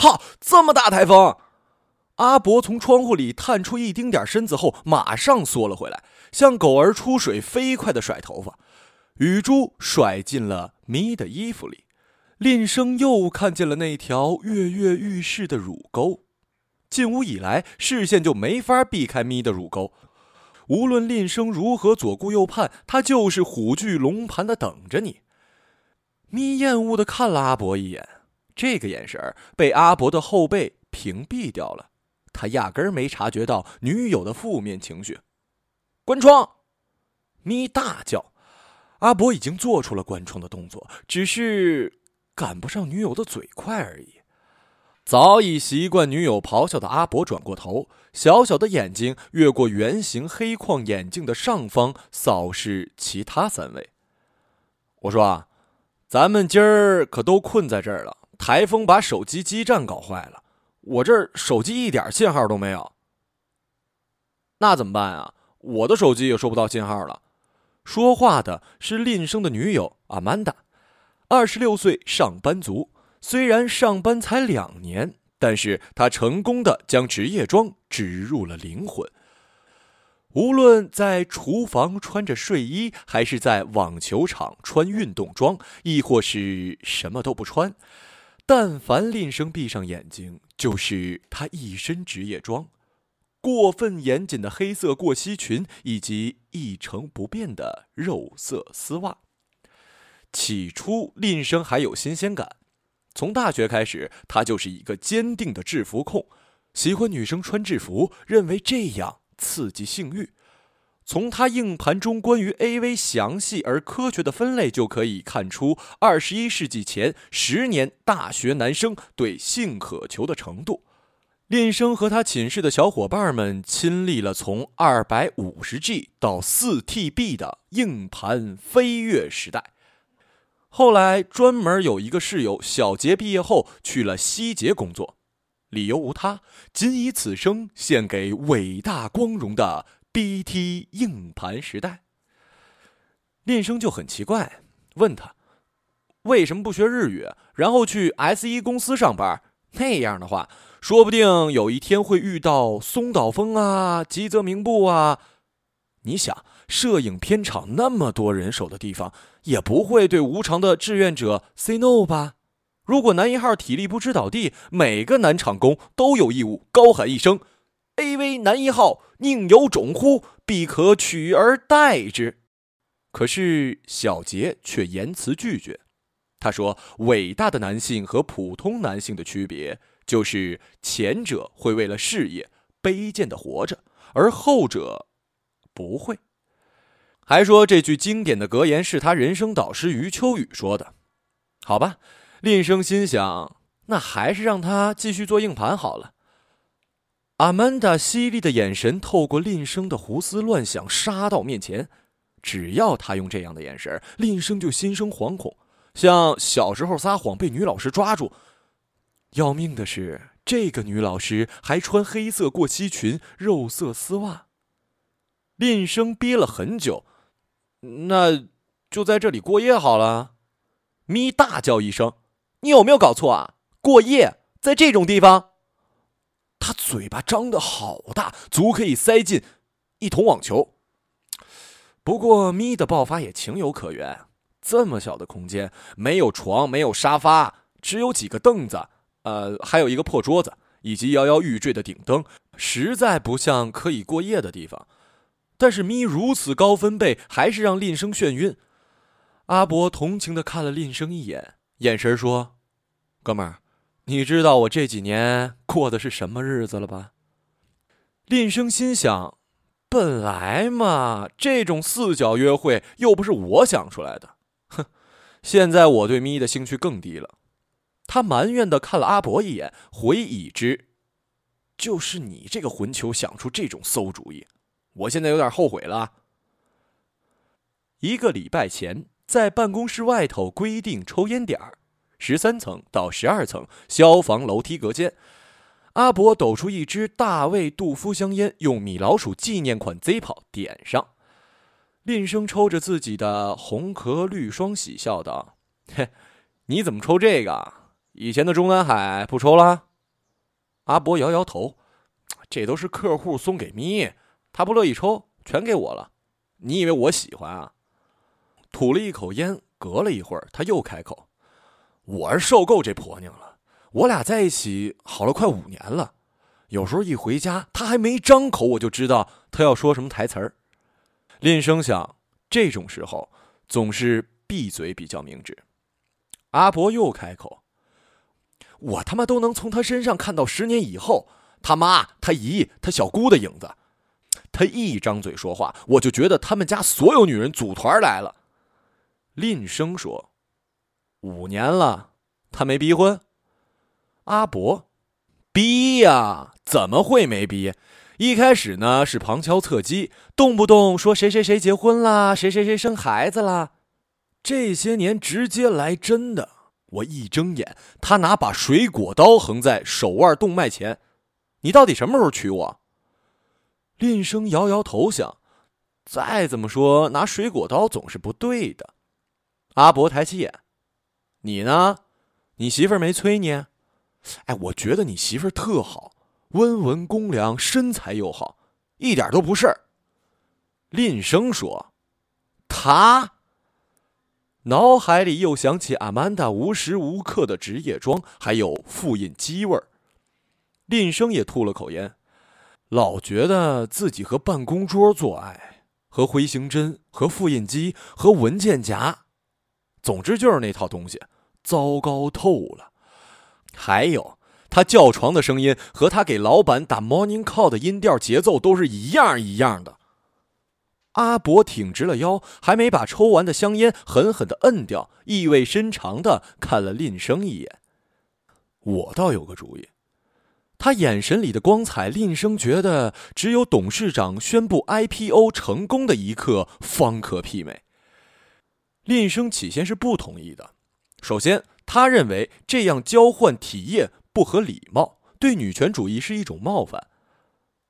靠！这么大台风！阿伯从窗户里探出一丁点身子后，马上缩了回来，像狗儿出水，飞快的甩头发。雨珠甩进了咪的衣服里，林生又看见了那条跃跃欲试的乳沟。进屋以来，视线就没法避开咪的乳沟。无论林生如何左顾右盼，他就是虎踞龙盘的等着你。咪厌恶的看了阿伯一眼，这个眼神被阿伯的后背屏蔽掉了。他压根儿没察觉到女友的负面情绪。关窗！咪大叫。阿伯已经做出了关窗的动作，只是赶不上女友的嘴快而已。早已习惯女友咆哮的阿伯转过头，小小的眼睛越过圆形黑框眼镜的上方，扫视其他三位。我说啊，咱们今儿可都困在这儿了。台风把手机基站搞坏了。我这儿手机一点信号都没有，那怎么办啊？我的手机也收不到信号了。说话的是林生的女友阿曼达，二十六岁上班族。虽然上班才两年，但是她成功的将职业装植入了灵魂。无论在厨房穿着睡衣，还是在网球场穿运动装，亦或是什么都不穿。但凡林生闭上眼睛，就是他一身职业装：过分严谨的黑色过膝裙，以及一成不变的肉色丝袜。起初，林生还有新鲜感。从大学开始，他就是一个坚定的制服控，喜欢女生穿制服，认为这样刺激性欲。从他硬盘中关于 AV 详细而科学的分类就可以看出，二十一世纪前十年大学男生对性渴求的程度。练生和他寝室的小伙伴们亲历了从二百五十 G 到四 TB 的硬盘飞跃时代。后来，专门有一个室友小杰毕业后去了希捷工作，理由无他，仅以此生献给伟大光荣的。BT 硬盘时代，练生就很奇怪，问他为什么不学日语，然后去 S 一公司上班？那样的话，说不定有一天会遇到松岛枫啊、吉泽明步啊。你想，摄影片场那么多人手的地方，也不会对无偿的志愿者 say no 吧？如果男一号体力不支倒地，每个男场工都有义务高喊一声。A.V. 男一号宁有种乎？必可取而代之。可是小杰却言辞拒绝。他说：“伟大的男性和普通男性的区别，就是前者会为了事业卑贱的活着，而后者不会。”还说这句经典的格言是他人生导师余秋雨说的。好吧，林生心想，那还是让他继续做硬盘好了。阿曼达犀利的眼神透过林生的胡思乱想杀到面前，只要他用这样的眼神，林生就心生惶恐，像小时候撒谎被女老师抓住。要命的是，这个女老师还穿黑色过膝裙、肉色丝袜。林生憋了很久，那就在这里过夜好了。咪大叫一声：“你有没有搞错啊？过夜在这种地方？”他嘴巴张得好大，足可以塞进一桶网球。不过咪的爆发也情有可原，这么小的空间，没有床，没有沙发，只有几个凳子，呃，还有一个破桌子，以及摇摇欲坠的顶灯，实在不像可以过夜的地方。但是咪如此高分贝，还是让令生眩晕。阿伯同情的看了令生一眼，眼神说：“哥们儿。”你知道我这几年过的是什么日子了吧？林生心想，本来嘛，这种四角约会又不是我想出来的。哼，现在我对咪的兴趣更低了。他埋怨的看了阿伯一眼，回已知，就是你这个混球想出这种馊主意，我现在有点后悔了。一个礼拜前，在办公室外头规定抽烟点儿。十三层到十二层消防楼梯隔间，阿伯抖出一支大卫杜夫香烟，用米老鼠纪念款 Z 跑点上。林生抽着自己的红壳绿双喜，笑道：“嘿，你怎么抽这个？以前的中南海不抽了？”阿伯摇摇头：“这都是客户送给咪，他不乐意抽，全给我了。你以为我喜欢啊？”吐了一口烟，隔了一会儿，他又开口：“我是受够这婆娘了。我俩在一起好了快五年了，有时候一回家，她还没张口，我就知道她要说什么台词儿。”林生想，这种时候总是闭嘴比较明智。阿伯又开口。我他妈都能从她身上看到十年以后她妈、她姨、她小姑的影子。她一张嘴说话，我就觉得他们家所有女人组团来了。林生说：“五年了，他没逼婚。”阿伯：“逼呀，怎么会没逼？一开始呢是旁敲侧击，动不动说谁谁谁结婚啦，谁谁谁生孩子啦。这些年直接来真的。”我一睁眼，他拿把水果刀横在手腕动脉前。你到底什么时候娶我？林生摇摇头，想，再怎么说拿水果刀总是不对的。阿伯抬起眼，你呢？你媳妇儿没催你？哎，我觉得你媳妇儿特好，温文恭良，身材又好，一点都不事儿。林生说：“他。”脑海里又想起阿曼达无时无刻的职业装，还有复印机味儿。林生也吐了口烟，老觉得自己和办公桌做爱，和回形针，和复印机，和文件夹，总之就是那套东西，糟糕透了。还有他叫床的声音和他给老板打 morning call 的音调节奏都是一样一样的。阿伯挺直了腰，还没把抽完的香烟狠狠的摁掉，意味深长的看了林生一眼。我倒有个主意。他眼神里的光彩，林生觉得只有董事长宣布 IPO 成功的一刻方可媲美。林生起先是不同意的。首先，他认为这样交换体液不合礼貌，对女权主义是一种冒犯。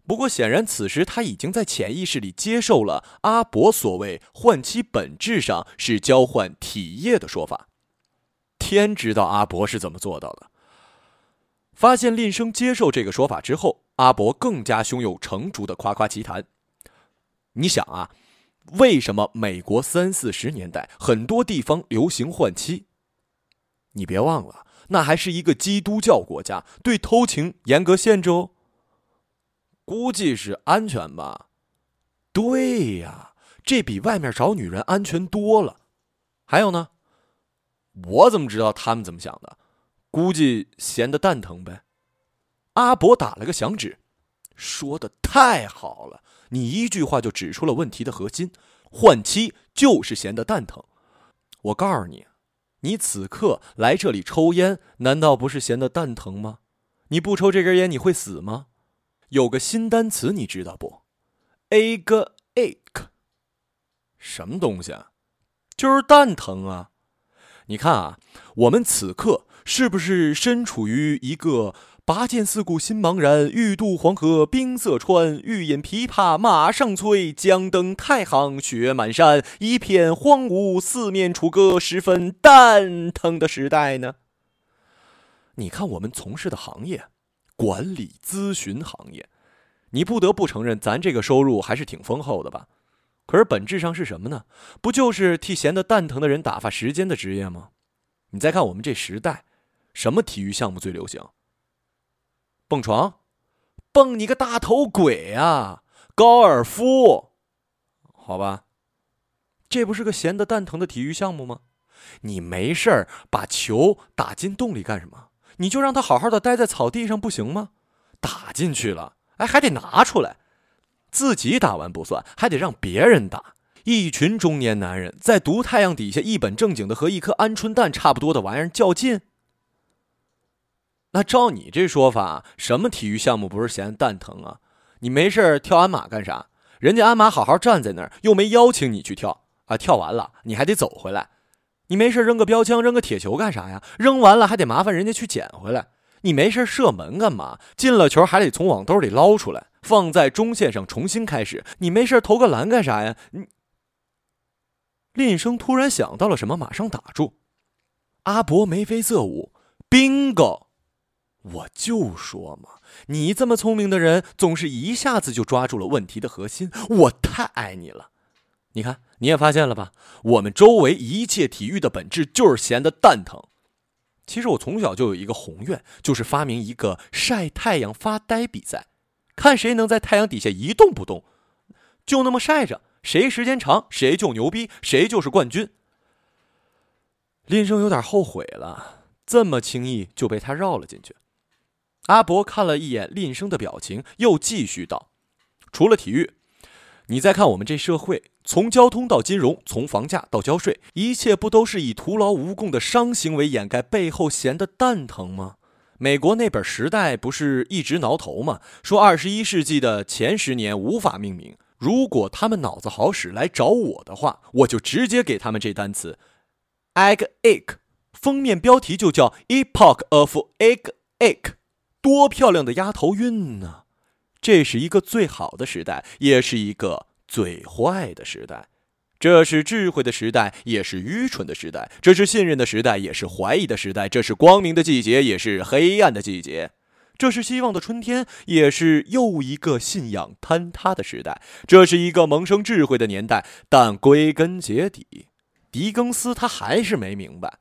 不过，显然此时他已经在潜意识里接受了阿伯所谓换妻本质上是交换体液的说法。天知道阿伯是怎么做到的。发现令生接受这个说法之后，阿伯更加胸有成竹的夸夸其谈。你想啊，为什么美国三四十年代很多地方流行换妻？你别忘了，那还是一个基督教国家，对偷情严格限制哦。估计是安全吧，对呀，这比外面找女人安全多了。还有呢，我怎么知道他们怎么想的？估计闲得蛋疼呗。阿伯打了个响指，说的太好了，你一句话就指出了问题的核心：换妻就是闲得蛋疼。我告诉你，你此刻来这里抽烟，难道不是闲得蛋疼吗？你不抽这根烟，你会死吗？有个新单词，你知道不？ag ache，什么东西啊？就是蛋疼啊！你看啊，我们此刻是不是身处于一个拔剑四顾心茫然，欲渡黄河冰塞川，欲饮琵琶马上催，将登太行雪满山，一片荒芜，四面楚歌，十分蛋疼的时代呢？你看我们从事的行业。管理咨询行业，你不得不承认，咱这个收入还是挺丰厚的吧？可是本质上是什么呢？不就是替闲得蛋疼的人打发时间的职业吗？你再看我们这时代，什么体育项目最流行？蹦床？蹦你个大头鬼啊！高尔夫？好吧，这不是个闲得蛋疼的体育项目吗？你没事儿把球打进洞里干什么？你就让他好好的待在草地上不行吗？打进去了，哎，还得拿出来，自己打完不算，还得让别人打。一群中年男人在毒太阳底下一本正经的和一颗鹌鹑蛋差不多的玩意儿较劲。那照你这说法，什么体育项目不是闲蛋疼啊？你没事跳鞍马干啥？人家鞍马好好站在那儿，又没邀请你去跳啊！跳完了你还得走回来。你没事扔个标枪、扔个铁球干啥呀？扔完了还得麻烦人家去捡回来。你没事射门干嘛？进了球还得从网兜里捞出来，放在中线上重新开始。你没事投个篮干啥呀？你。林生突然想到了什么，马上打住。阿伯眉飞色舞，bingo。我就说嘛，你这么聪明的人，总是一下子就抓住了问题的核心。我太爱你了。你看，你也发现了吧？我们周围一切体育的本质就是闲得蛋疼。其实我从小就有一个宏愿，就是发明一个晒太阳发呆比赛，看谁能在太阳底下一动不动，就那么晒着，谁时间长谁就牛逼，谁就是冠军。林生有点后悔了，这么轻易就被他绕了进去。阿伯看了一眼吝生的表情，又继续道：“除了体育。”你再看我们这社会，从交通到金融，从房价到交税，一切不都是以徒劳无功的伤行为掩盖背后闲的蛋疼吗？美国那本《时代》不是一直挠头吗？说二十一世纪的前十年无法命名。如果他们脑子好使来找我的话，我就直接给他们这单词：egg ache。封面标题就叫 Epoch of Egg Ache，多漂亮的丫头韵呢！这是一个最好的时代，也是一个最坏的时代。这是智慧的时代，也是愚蠢的时代；这是信任的时代，也是怀疑的时代；这是光明的季节，也是黑暗的季节；这是希望的春天，也是又一个信仰坍塌的时代。这是一个萌生智慧的年代，但归根结底，狄更斯他还是没明白，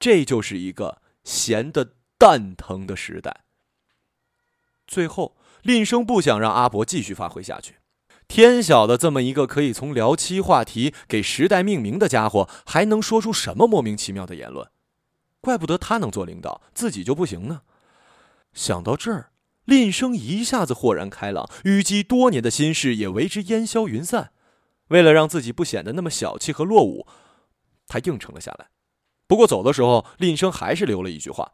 这就是一个闲得蛋疼的时代。最后。林生不想让阿伯继续发挥下去，天晓得这么一个可以从聊妻话题给时代命名的家伙，还能说出什么莫名其妙的言论？怪不得他能做领导，自己就不行呢。想到这儿，林生一下子豁然开朗，淤积多年的心事也为之烟消云散。为了让自己不显得那么小气和落伍，他应承了下来。不过走的时候，林生还是留了一句话：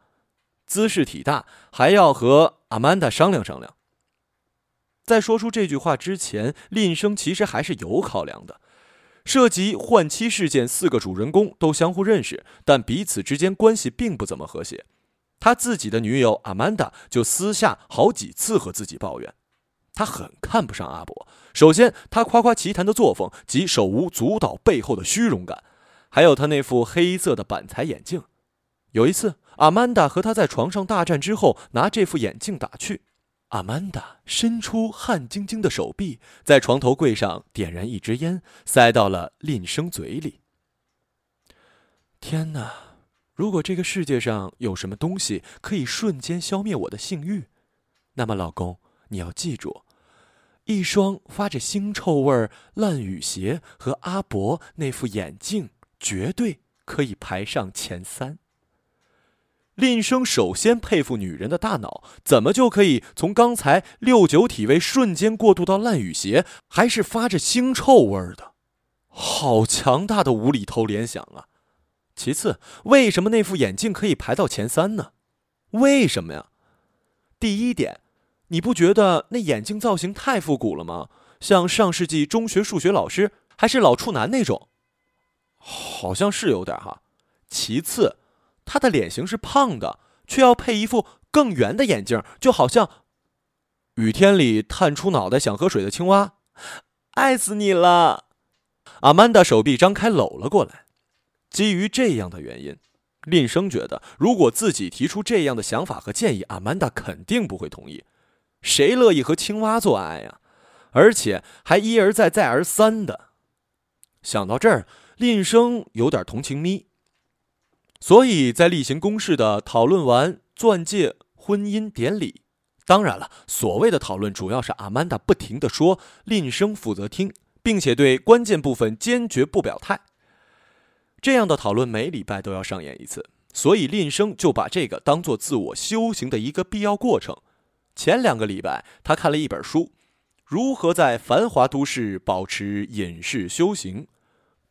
姿势体大，还要和阿曼达商量商量。在说出这句话之前，林生其实还是有考量的。涉及换妻事件，四个主人公都相互认识，但彼此之间关系并不怎么和谐。他自己的女友阿曼达就私下好几次和自己抱怨，他很看不上阿伯。首先，他夸夸其谈的作风及手舞足蹈背后的虚荣感，还有他那副黑色的板材眼镜。有一次，阿曼达和他在床上大战之后，拿这副眼镜打趣。阿曼达伸出汗津津的手臂，在床头柜上点燃一支烟，塞到了林生嘴里。天哪！如果这个世界上有什么东西可以瞬间消灭我的性欲，那么，老公，你要记住，一双发着腥臭味烂雨鞋和阿伯那副眼镜绝对可以排上前三。林生首先佩服女人的大脑，怎么就可以从刚才六九体位瞬间过渡到烂雨鞋，还是发着腥臭味的？好强大的无厘头联想啊！其次，为什么那副眼镜可以排到前三呢？为什么呀？第一点，你不觉得那眼镜造型太复古了吗？像上世纪中学数学老师，还是老处男那种？好像是有点哈。其次。他的脸型是胖的，却要配一副更圆的眼镜，就好像雨天里探出脑袋想喝水的青蛙。爱死你了！阿曼达手臂张开搂了过来。基于这样的原因，林生觉得，如果自己提出这样的想法和建议，阿曼达肯定不会同意。谁乐意和青蛙做爱呀？而且还一而再、再而三的。想到这儿，林生有点同情咪。所以在例行公事的讨论完钻戒婚姻典礼，当然了，所谓的讨论主要是阿曼达不停的说，林生负责听，并且对关键部分坚决不表态。这样的讨论每礼拜都要上演一次，所以林生就把这个当做自我修行的一个必要过程。前两个礼拜，他看了一本书，《如何在繁华都市保持隐士修行》。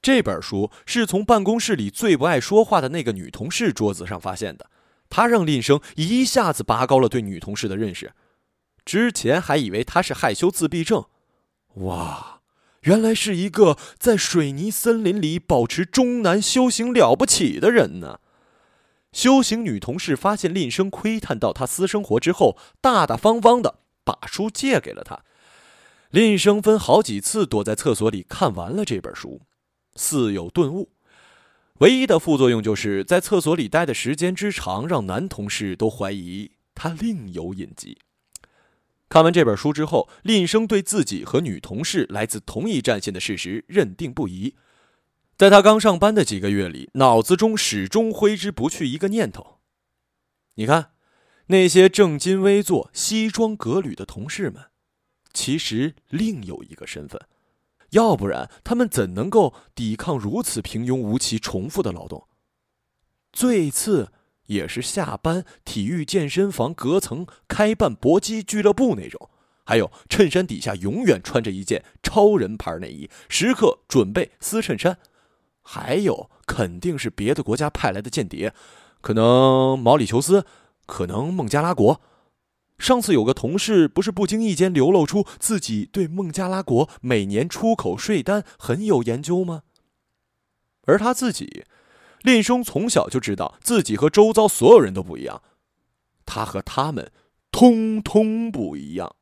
这本书是从办公室里最不爱说话的那个女同事桌子上发现的，她让林生一下子拔高了对女同事的认识。之前还以为她是害羞自闭症，哇，原来是一个在水泥森林里保持终南修行了不起的人呢。修行女同事发现林生窥探到她私生活之后，大大方方的把书借给了他。林生分好几次躲在厕所里看完了这本书。似有顿悟，唯一的副作用就是在厕所里待的时间之长，让男同事都怀疑他另有隐疾。看完这本书之后，林生对自己和女同事来自同一战线的事实认定不疑。在他刚上班的几个月里，脑子中始终挥之不去一个念头：你看，那些正襟危坐、西装革履的同事们，其实另有一个身份，要不然他们怎能够抵抗如此平庸无奇、重复的劳动？最次也是下班体育健身房隔层开办搏击俱乐部那种，还有衬衫底下永远穿着一件超人牌内衣，时刻准备撕衬衫。还有肯定是别的国家派来的间谍，可能毛里求斯，可能孟加拉国。上次有个同事不是不经意间流露出自己对孟加拉国每年出口税单很有研究吗？而他自己，令生从小就知道自己和周遭所有人都不一样，他和他们通通不一样。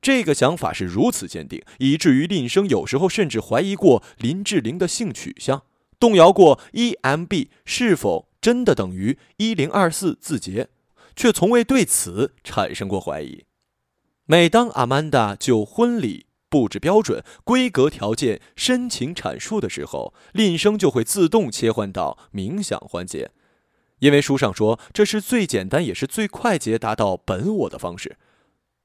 这个想法是如此坚定，以至于林生有时候甚至怀疑过林志玲的性取向，动摇过 EMB 是否真的等于一零二四字节，却从未对此产生过怀疑。每当阿曼达就婚礼布置标准、规格条件深情阐述的时候，林生就会自动切换到冥想环节，因为书上说这是最简单也是最快捷达到本我的方式。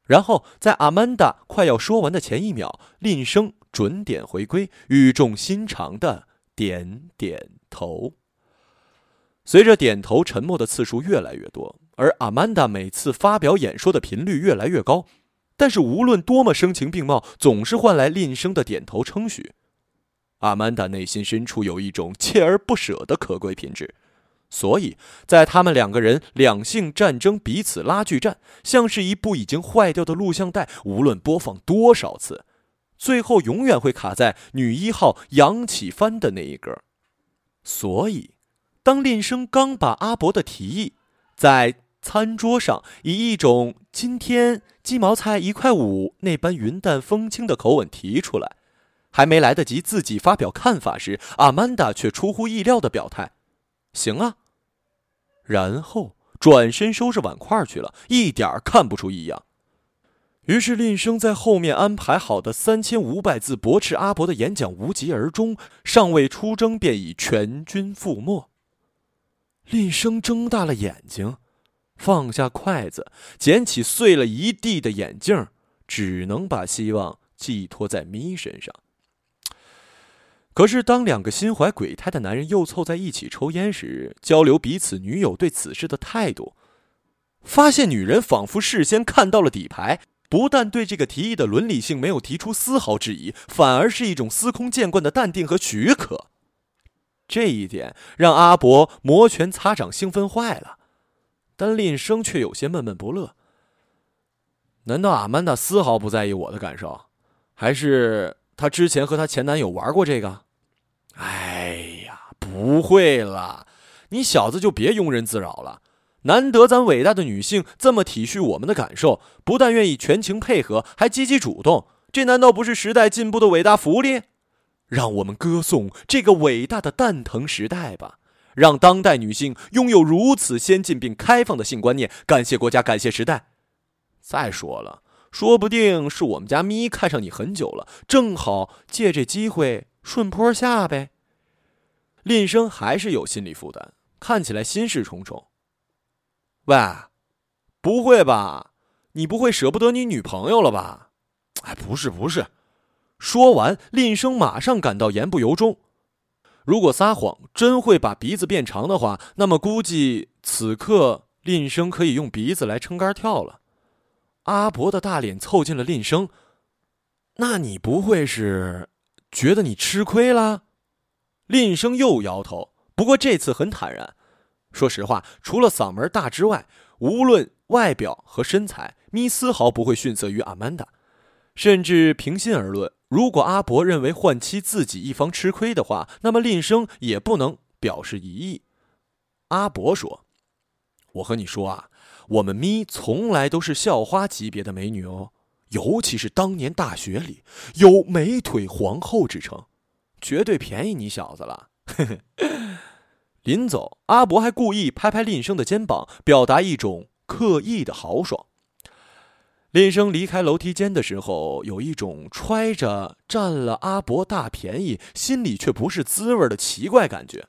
然后，在阿曼达快要说完的前一秒，林生准点回归，语重心长的点点头。随着点头沉默的次数越来越多，而阿曼达每次发表演说的频率越来越高，但是无论多么声情并茂，总是换来林生的点头称许。阿曼达内心深处有一种锲而不舍的可贵品质。所以在他们两个人两性战争、彼此拉锯战，像是一部已经坏掉的录像带，无论播放多少次，最后永远会卡在女一号扬起帆的那一格。所以，当令生刚把阿伯的提议在餐桌上以一种“今天鸡毛菜一块五”那般云淡风轻的口吻提出来，还没来得及自己发表看法时，阿曼达却出乎意料的表态：“行啊。”然后转身收拾碗筷去了，一点看不出异样。于是，令生在后面安排好的三千五百字驳斥阿伯的演讲无疾而终，尚未出征便已全军覆没。厉声睁大了眼睛，放下筷子，捡起碎了一地的眼镜，只能把希望寄托在咪身上。可是，当两个心怀鬼胎的男人又凑在一起抽烟时，交流彼此女友对此事的态度，发现女人仿佛事先看到了底牌，不但对这个提议的伦理性没有提出丝毫质疑，反而是一种司空见惯的淡定和许可。这一点让阿伯摩拳擦掌，兴奋坏了。但林生却有些闷闷不乐。难道阿曼达丝毫不在意我的感受，还是？她之前和她前男友玩过这个，哎呀，不会了，你小子就别庸人自扰了。难得咱伟大的女性这么体恤我们的感受，不但愿意全情配合，还积极主动，这难道不是时代进步的伟大福利？让我们歌颂这个伟大的蛋疼时代吧，让当代女性拥有如此先进并开放的性观念，感谢国家，感谢时代。再说了。说不定是我们家咪看上你很久了，正好借这机会顺坡下呗。林生还是有心理负担，看起来心事重重。喂，不会吧？你不会舍不得你女朋友了吧？哎，不是不是。说完，林生马上感到言不由衷。如果撒谎真会把鼻子变长的话，那么估计此刻林生可以用鼻子来撑杆跳了。阿伯的大脸凑近了令生，那你不会是觉得你吃亏了？令生又摇头，不过这次很坦然。说实话，除了嗓门大之外，无论外表和身材，咪丝毫不会逊色于阿曼达。甚至平心而论，如果阿伯认为换妻自己一方吃亏的话，那么令生也不能表示异议。阿伯说：“我和你说啊。”我们咪从来都是校花级别的美女哦，尤其是当年大学里有“美腿皇后”之称，绝对便宜你小子了。临走，阿伯还故意拍拍林生的肩膀，表达一种刻意的豪爽。林生离开楼梯间的时候，有一种揣着占了阿伯大便宜，心里却不是滋味的奇怪感觉。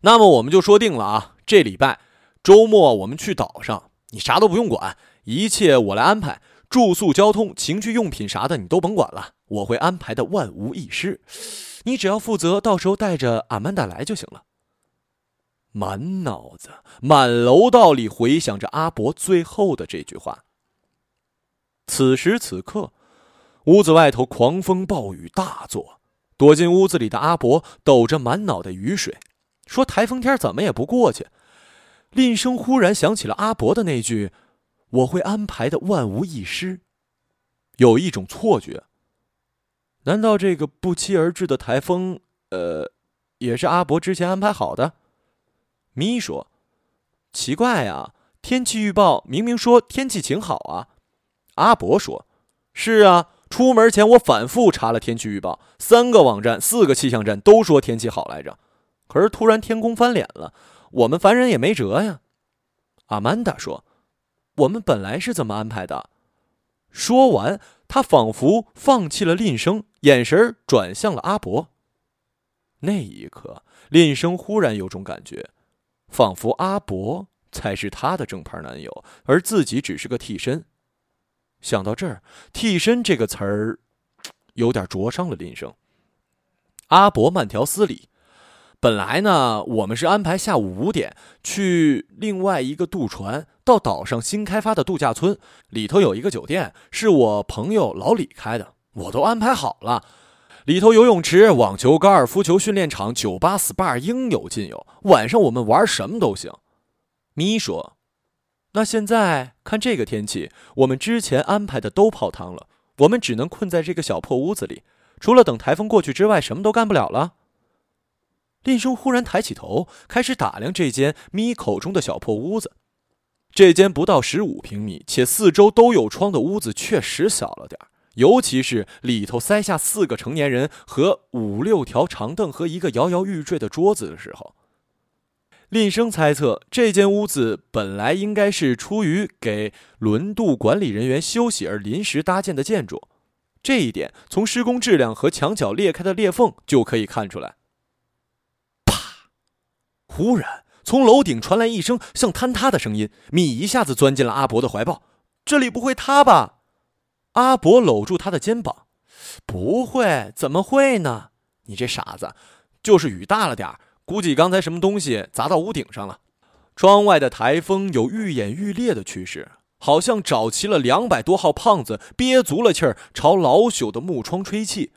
那么我们就说定了啊，这礼拜周末我们去岛上，你啥都不用管，一切我来安排，住宿、交通、情趣用品啥的你都甭管了，我会安排的万无一失，你只要负责到时候带着阿曼达来就行了。满脑子、满楼道里回响着阿伯最后的这句话。此时此刻，屋子外头狂风暴雨大作，躲进屋子里的阿伯抖着满脑袋雨水，说：“台风天怎么也不过去。”林生忽然想起了阿伯的那句：“我会安排的万无一失。”有一种错觉，难道这个不期而至的台风，呃，也是阿伯之前安排好的？咪说：“奇怪呀，天气预报明明说天气晴好啊。”阿伯说：“是啊，出门前我反复查了天气预报，三个网站、四个气象站都说天气好来着。可是突然天空翻脸了，我们凡人也没辙呀。”阿曼达说：“我们本来是怎么安排的？”说完，他仿佛放弃了吝声，眼神转向了阿伯。那一刻，吝声忽然有种感觉。仿佛阿伯才是他的正牌男友，而自己只是个替身。想到这儿，“替身”这个词儿有点灼伤了林生。阿伯慢条斯理：“本来呢，我们是安排下午五点去另外一个渡船到岛上新开发的度假村，里头有一个酒店，是我朋友老李开的，我都安排好了。”里头游泳池、网球、高尔夫球训练场、酒吧、SPA 应有尽有，晚上我们玩什么都行。咪说：“那现在看这个天气，我们之前安排的都泡汤了，我们只能困在这个小破屋子里，除了等台风过去之外，什么都干不了了。”林生忽然抬起头，开始打量这间咪口中的小破屋子。这间不到十五平米且四周都有窗的屋子，确实小了点儿。尤其是里头塞下四个成年人和五六条长凳和一个摇摇欲坠的桌子的时候，林生猜测这间屋子本来应该是出于给轮渡管理人员休息而临时搭建的建筑，这一点从施工质量和墙角裂开的裂缝就可以看出来。啪！忽然从楼顶传来一声像坍塌的声音，米一下子钻进了阿伯的怀抱。这里不会塌吧？阿伯搂住他的肩膀，不会，怎么会呢？你这傻子，就是雨大了点，估计刚才什么东西砸到屋顶上了。窗外的台风有愈演愈烈的趋势，好像找齐了两百多号胖子，憋足了气儿朝老朽的木窗吹气。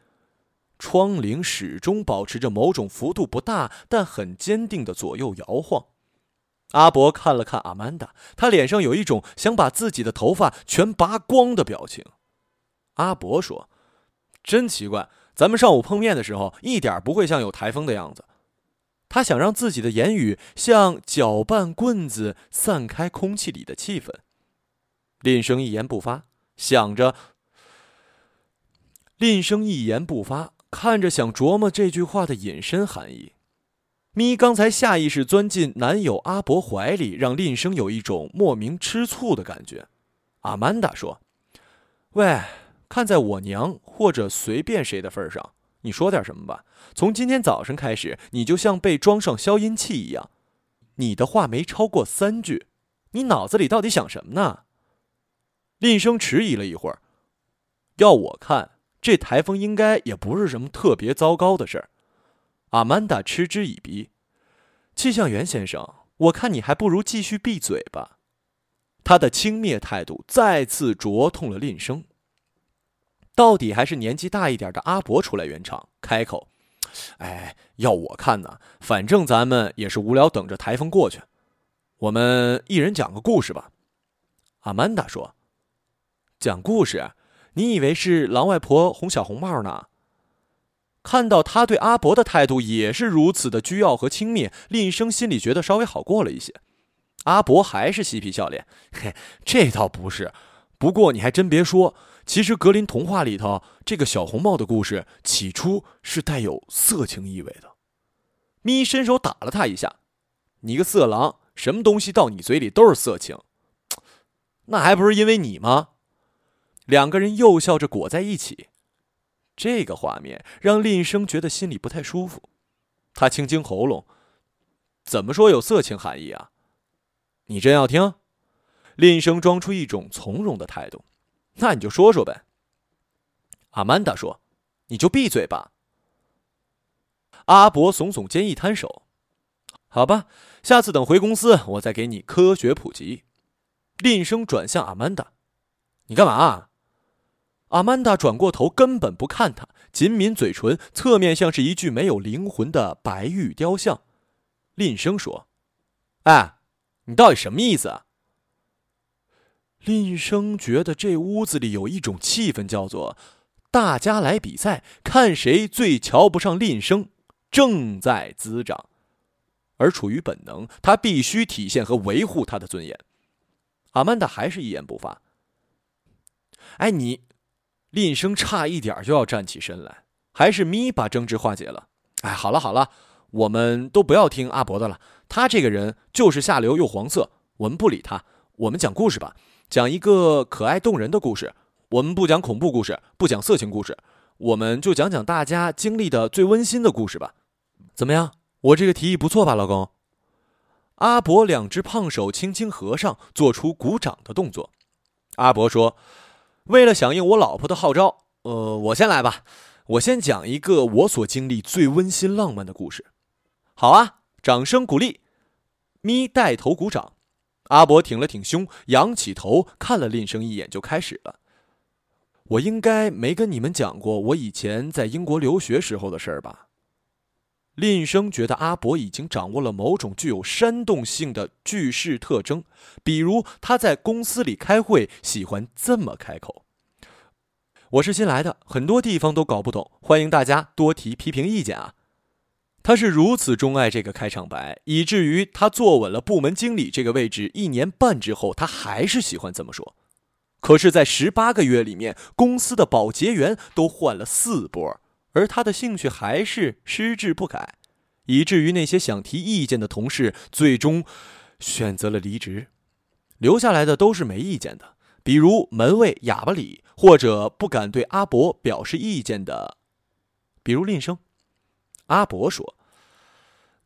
窗棂始终保持着某种幅度不大但很坚定的左右摇晃。阿伯看了看阿曼达，他脸上有一种想把自己的头发全拔光的表情。阿伯说：“真奇怪，咱们上午碰面的时候，一点不会像有台风的样子。”他想让自己的言语像搅拌棍子，散开空气里的气氛。林生一言不发，想着。林生一言不发，看着，想琢磨这句话的隐身含义。咪刚才下意识钻进男友阿伯怀里，让林生有一种莫名吃醋的感觉。阿曼达说：“喂。”看在我娘或者随便谁的份上，你说点什么吧。从今天早上开始，你就像被装上消音器一样，你的话没超过三句。你脑子里到底想什么呢？林生迟疑了一会儿，要我看，这台风应该也不是什么特别糟糕的事儿。阿曼达嗤之以鼻，气象员先生，我看你还不如继续闭嘴吧。他的轻蔑态度再次灼痛了林生。到底还是年纪大一点的阿伯出来圆场，开口：“哎，要我看呢，反正咱们也是无聊，等着台风过去，我们一人讲个故事吧。”阿曼达说：“讲故事？你以为是狼外婆哄小红帽呢？”看到他对阿伯的态度也是如此的倨傲和轻蔑，林生心里觉得稍微好过了一些。阿伯还是嬉皮笑脸：“嘿，这倒不是，不过你还真别说。”其实格林童话里头这个小红帽的故事，起初是带有色情意味的。咪伸手打了他一下：“你个色狼，什么东西到你嘴里都是色情。那还不是因为你吗？两个人又笑着裹在一起，这个画面让林生觉得心里不太舒服。他清清喉咙，怎么说有色情含义啊？你真要听？林生装出一种从容的态度，那你就说说呗。阿曼达说：“你就闭嘴吧。”阿伯耸耸肩，一摊手：“好吧，下次等回公司，我再给你科学普及。”林生转向阿曼达：“你干嘛？”阿曼达转过头，根本不看他，紧抿嘴唇，侧面像是一具没有灵魂的白玉雕像。林生说：“哎，你到底什么意思啊？”林生觉得这屋子里有一种气氛，叫做“大家来比赛，看谁最瞧不上林生”，正在滋长。而出于本能，他必须体现和维护他的尊严。阿曼达还是一言不发。哎，你，林生差一点就要站起身来，还是咪把争执化解了。哎，好了好了，我们都不要听阿伯的了，他这个人就是下流又黄色，我们不理他，我们讲故事吧。讲一个可爱动人的故事，我们不讲恐怖故事，不讲色情故事，我们就讲讲大家经历的最温馨的故事吧。怎么样？我这个提议不错吧，老公？阿伯两只胖手轻轻合上，做出鼓掌的动作。阿伯说：“为了响应我老婆的号召，呃，我先来吧。我先讲一个我所经历最温馨浪漫的故事。”好啊，掌声鼓励。咪带头鼓掌。阿伯挺了挺胸，仰起头看了林生一眼，就开始了。我应该没跟你们讲过我以前在英国留学时候的事儿吧？林生觉得阿伯已经掌握了某种具有煽动性的句式特征，比如他在公司里开会喜欢这么开口：“我是新来的，很多地方都搞不懂，欢迎大家多提批评意见啊。”他是如此钟爱这个开场白，以至于他坐稳了部门经理这个位置一年半之后，他还是喜欢这么说。可是，在十八个月里面，公司的保洁员都换了四波，而他的兴趣还是矢志不改，以至于那些想提意见的同事最终选择了离职，留下来的都是没意见的，比如门卫哑巴李，或者不敢对阿伯表示意见的，比如林生。阿伯说：“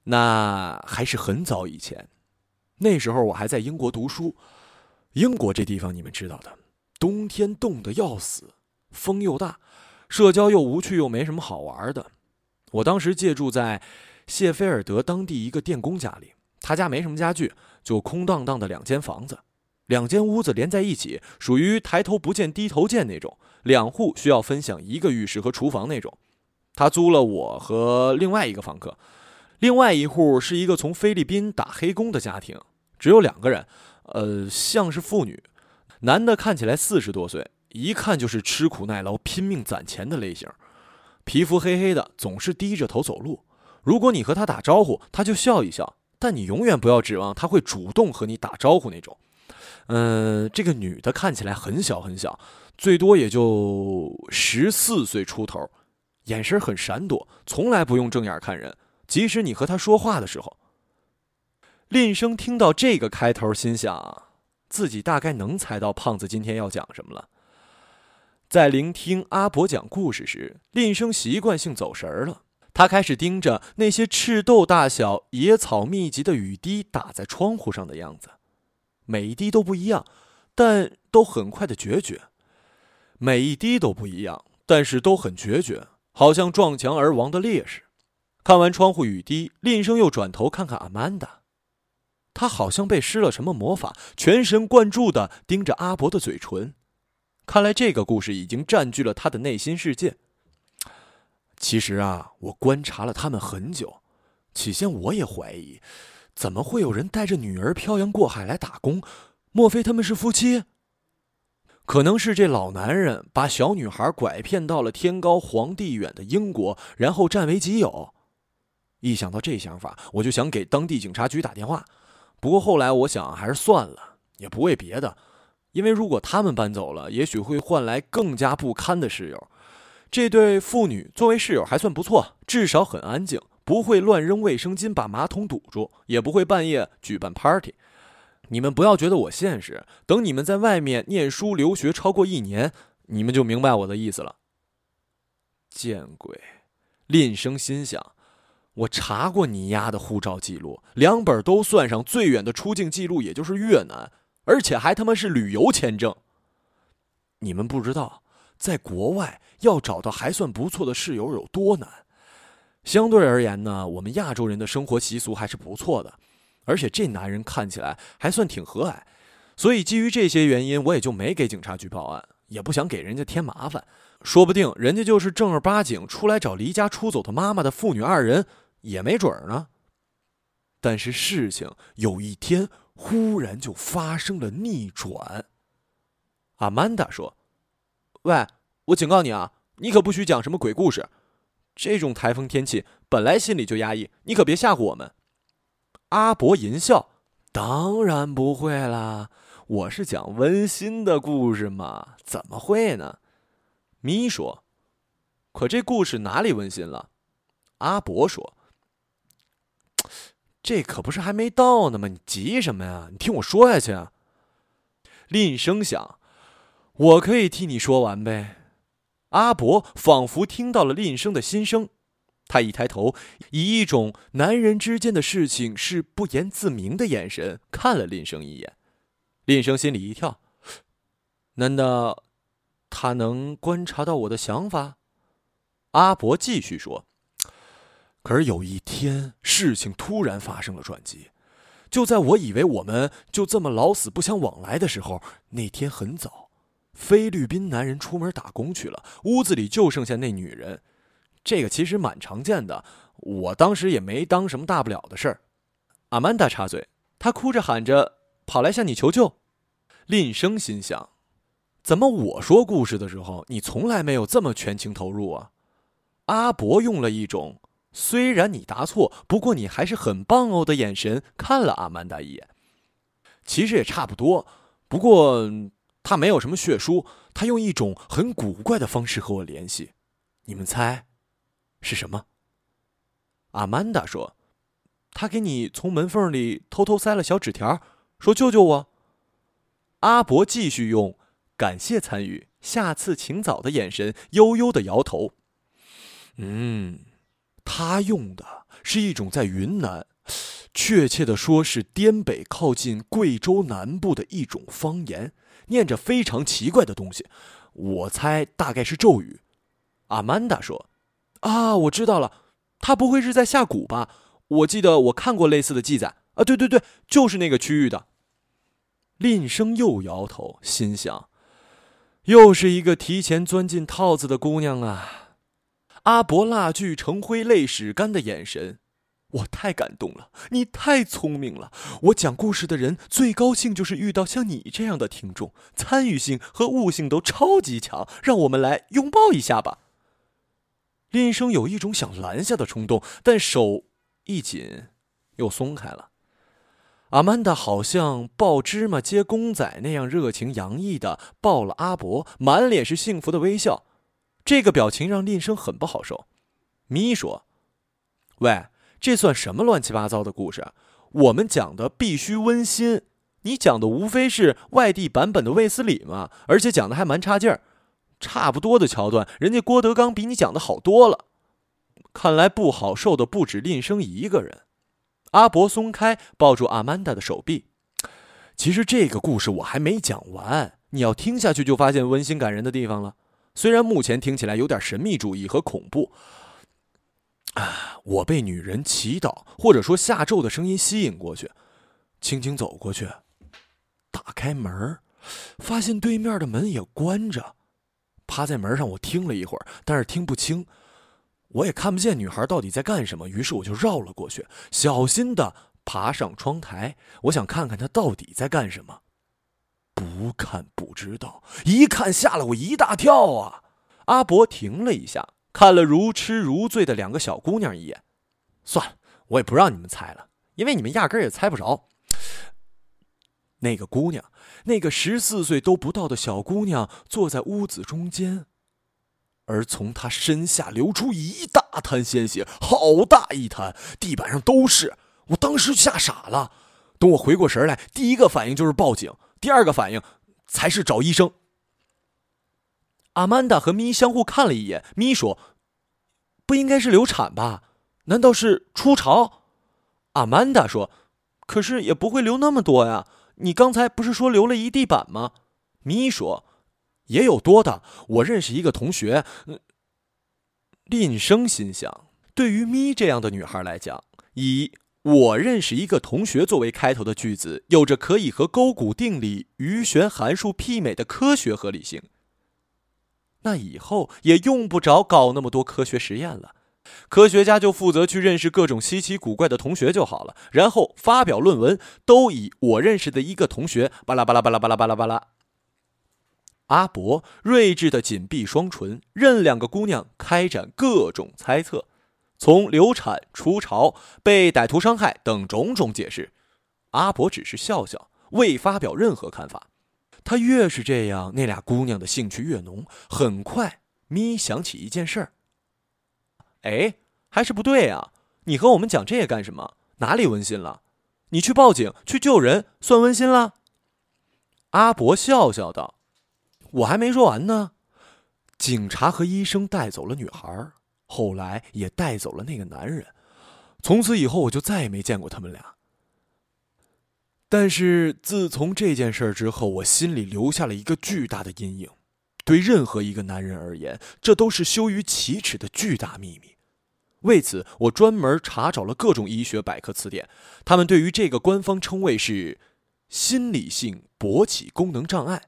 那还是很早以前，那时候我还在英国读书。英国这地方你们知道的，冬天冻得要死，风又大，社交又无趣，又没什么好玩的。我当时借住在谢菲尔德当地一个电工家里，他家没什么家具，就空荡荡的两间房子，两间屋子连在一起，属于抬头不见低头见那种，两户需要分享一个浴室和厨房那种。”他租了我和另外一个房客，另外一户是一个从菲律宾打黑工的家庭，只有两个人，呃，像是父女。男的看起来四十多岁，一看就是吃苦耐劳、拼命攒钱的类型，皮肤黑黑的，总是低着头走路。如果你和他打招呼，他就笑一笑，但你永远不要指望他会主动和你打招呼那种。嗯，这个女的看起来很小很小，最多也就十四岁出头。眼神很闪躲，从来不用正眼看人，即使你和他说话的时候。林生听到这个开头，心想自己大概能猜到胖子今天要讲什么了。在聆听阿伯讲故事时，林生习惯性走神儿了，他开始盯着那些赤豆大小、野草密集的雨滴打在窗户上的样子，每一滴都不一样，但都很快的决绝。每一滴都不一样，但是都很决绝。好像撞墙而亡的烈士。看完窗户雨滴，林生又转头看看阿曼达，他好像被施了什么魔法，全神贯注地盯着阿伯的嘴唇。看来这个故事已经占据了他的内心世界。其实啊，我观察了他们很久，起先我也怀疑，怎么会有人带着女儿漂洋过海来打工？莫非他们是夫妻？可能是这老男人把小女孩拐骗到了天高皇帝远的英国，然后占为己有。一想到这想法，我就想给当地警察局打电话。不过后来我想，还是算了，也不为别的，因为如果他们搬走了，也许会换来更加不堪的室友。这对父女作为室友还算不错，至少很安静，不会乱扔卫生巾把马桶堵住，也不会半夜举办 party。你们不要觉得我现实，等你们在外面念书留学超过一年，你们就明白我的意思了。见鬼！林生心想，我查过你丫的护照记录，两本都算上，最远的出境记录也就是越南，而且还他妈是旅游签证。你们不知道，在国外要找到还算不错的室友有多难。相对而言呢，我们亚洲人的生活习俗还是不错的。而且这男人看起来还算挺和蔼，所以基于这些原因，我也就没给警察局报案，也不想给人家添麻烦。说不定人家就是正儿八经出来找离家出走的妈妈的父女二人，也没准儿呢。但是事情有一天忽然就发生了逆转。阿曼达说：“喂，我警告你啊，你可不许讲什么鬼故事。这种台风天气本来心里就压抑，你可别吓唬我们。”阿伯淫笑：“当然不会啦，我是讲温馨的故事嘛，怎么会呢？”咪说：“可这故事哪里温馨了？”阿伯说：“这可不是还没到呢吗？你急什么呀？你听我说下去啊。”林生想：“我可以替你说完呗。”阿伯仿佛听到了林生的心声。他一抬头，以一种男人之间的事情是不言自明的眼神看了林生一眼。林生心里一跳，难道他能观察到我的想法？阿伯继续说：“可是有一天，事情突然发生了转机。就在我以为我们就这么老死不相往来的时候，那天很早，菲律宾男人出门打工去了，屋子里就剩下那女人。”这个其实蛮常见的，我当时也没当什么大不了的事儿。阿曼达插嘴，他哭着喊着跑来向你求救。林生心想，怎么我说故事的时候，你从来没有这么全情投入啊？阿伯用了一种虽然你答错，不过你还是很棒哦的眼神看了阿曼达一眼。其实也差不多，不过他没有什么血书，他用一种很古怪的方式和我联系。你们猜？是什么？阿曼达说：“他给你从门缝里偷偷塞了小纸条，说救救我。”阿伯继续用“感谢参与，下次请早”的眼神悠悠的摇头。嗯，他用的是一种在云南，确切的说是滇北靠近贵州南部的一种方言，念着非常奇怪的东西。我猜大概是咒语。阿曼达说。啊，我知道了，他不会是在下蛊吧？我记得我看过类似的记载啊。对对对，就是那个区域的。林生又摇头，心想，又是一个提前钻进套子的姑娘啊。阿伯蜡炬成灰泪始干的眼神，我太感动了，你太聪明了。我讲故事的人最高兴就是遇到像你这样的听众，参与性和悟性都超级强。让我们来拥抱一下吧。林生有一种想拦下的冲动，但手一紧，又松开了。阿曼达好像抱芝麻接公仔那样热情洋溢的抱了阿伯，满脸是幸福的微笑。这个表情让林生很不好受。咪说：“喂，这算什么乱七八糟的故事？我们讲的必须温馨，你讲的无非是外地版本的卫斯理嘛，而且讲的还蛮差劲儿。”差不多的桥段，人家郭德纲比你讲的好多了。看来不好受的不止林生一个人。阿伯松开抱住阿曼达的手臂。其实这个故事我还没讲完，你要听下去就发现温馨感人的地方了。虽然目前听起来有点神秘主义和恐怖。啊，我被女人祈祷或者说下咒的声音吸引过去，轻轻走过去，打开门，发现对面的门也关着。趴在门上，我听了一会儿，但是听不清，我也看不见女孩到底在干什么。于是我就绕了过去，小心的爬上窗台，我想看看她到底在干什么。不看不知道，一看吓了我一大跳啊！阿伯停了一下，看了如痴如醉的两个小姑娘一眼。算了，我也不让你们猜了，因为你们压根也猜不着。那个姑娘，那个十四岁都不到的小姑娘，坐在屋子中间，而从她身下流出一大滩鲜血，好大一滩，地板上都是。我当时吓傻了。等我回过神来，第一个反应就是报警，第二个反应才是找医生。阿曼达和咪相互看了一眼，咪说：“不应该是流产吧？难道是初潮？”阿曼达说：“可是也不会流那么多呀。你刚才不是说留了一地板吗？”咪说：“也有多的。我认识一个同学。”林生心想：对于咪这样的女孩来讲，以“我认识一个同学”作为开头的句子，有着可以和勾股定理、余弦函数媲美的科学合理性。那以后也用不着搞那么多科学实验了，科学家就负责去认识各种稀奇古怪的同学就好了，然后发表论文都以我认识的一个同学巴拉巴拉巴拉巴拉巴拉巴拉。阿伯睿智的紧闭双唇，任两个姑娘开展各种猜测，从流产、出潮、被歹徒伤害等种种解释，阿伯只是笑笑，未发表任何看法。他越是这样，那俩姑娘的兴趣越浓。很快，咪想起一件事儿。哎，还是不对啊！你和我们讲这干什么？哪里温馨了？你去报警、去救人，算温馨了？阿伯笑笑道：“我还没说完呢。警察和医生带走了女孩，后来也带走了那个男人。从此以后，我就再也没见过他们俩。”但是自从这件事之后，我心里留下了一个巨大的阴影。对任何一个男人而言，这都是羞于启齿的巨大秘密。为此，我专门查找了各种医学百科词典，他们对于这个官方称谓是“心理性勃起功能障碍”。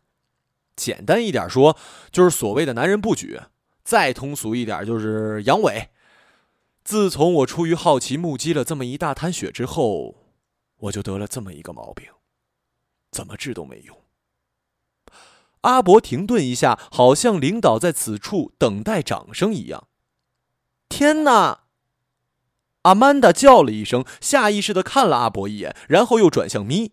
简单一点说，就是所谓的男人不举；再通俗一点，就是阳痿。自从我出于好奇目击了这么一大滩血之后。我就得了这么一个毛病，怎么治都没用。阿伯停顿一下，好像领导在此处等待掌声一样。天哪！阿曼达叫了一声，下意识的看了阿伯一眼，然后又转向咪。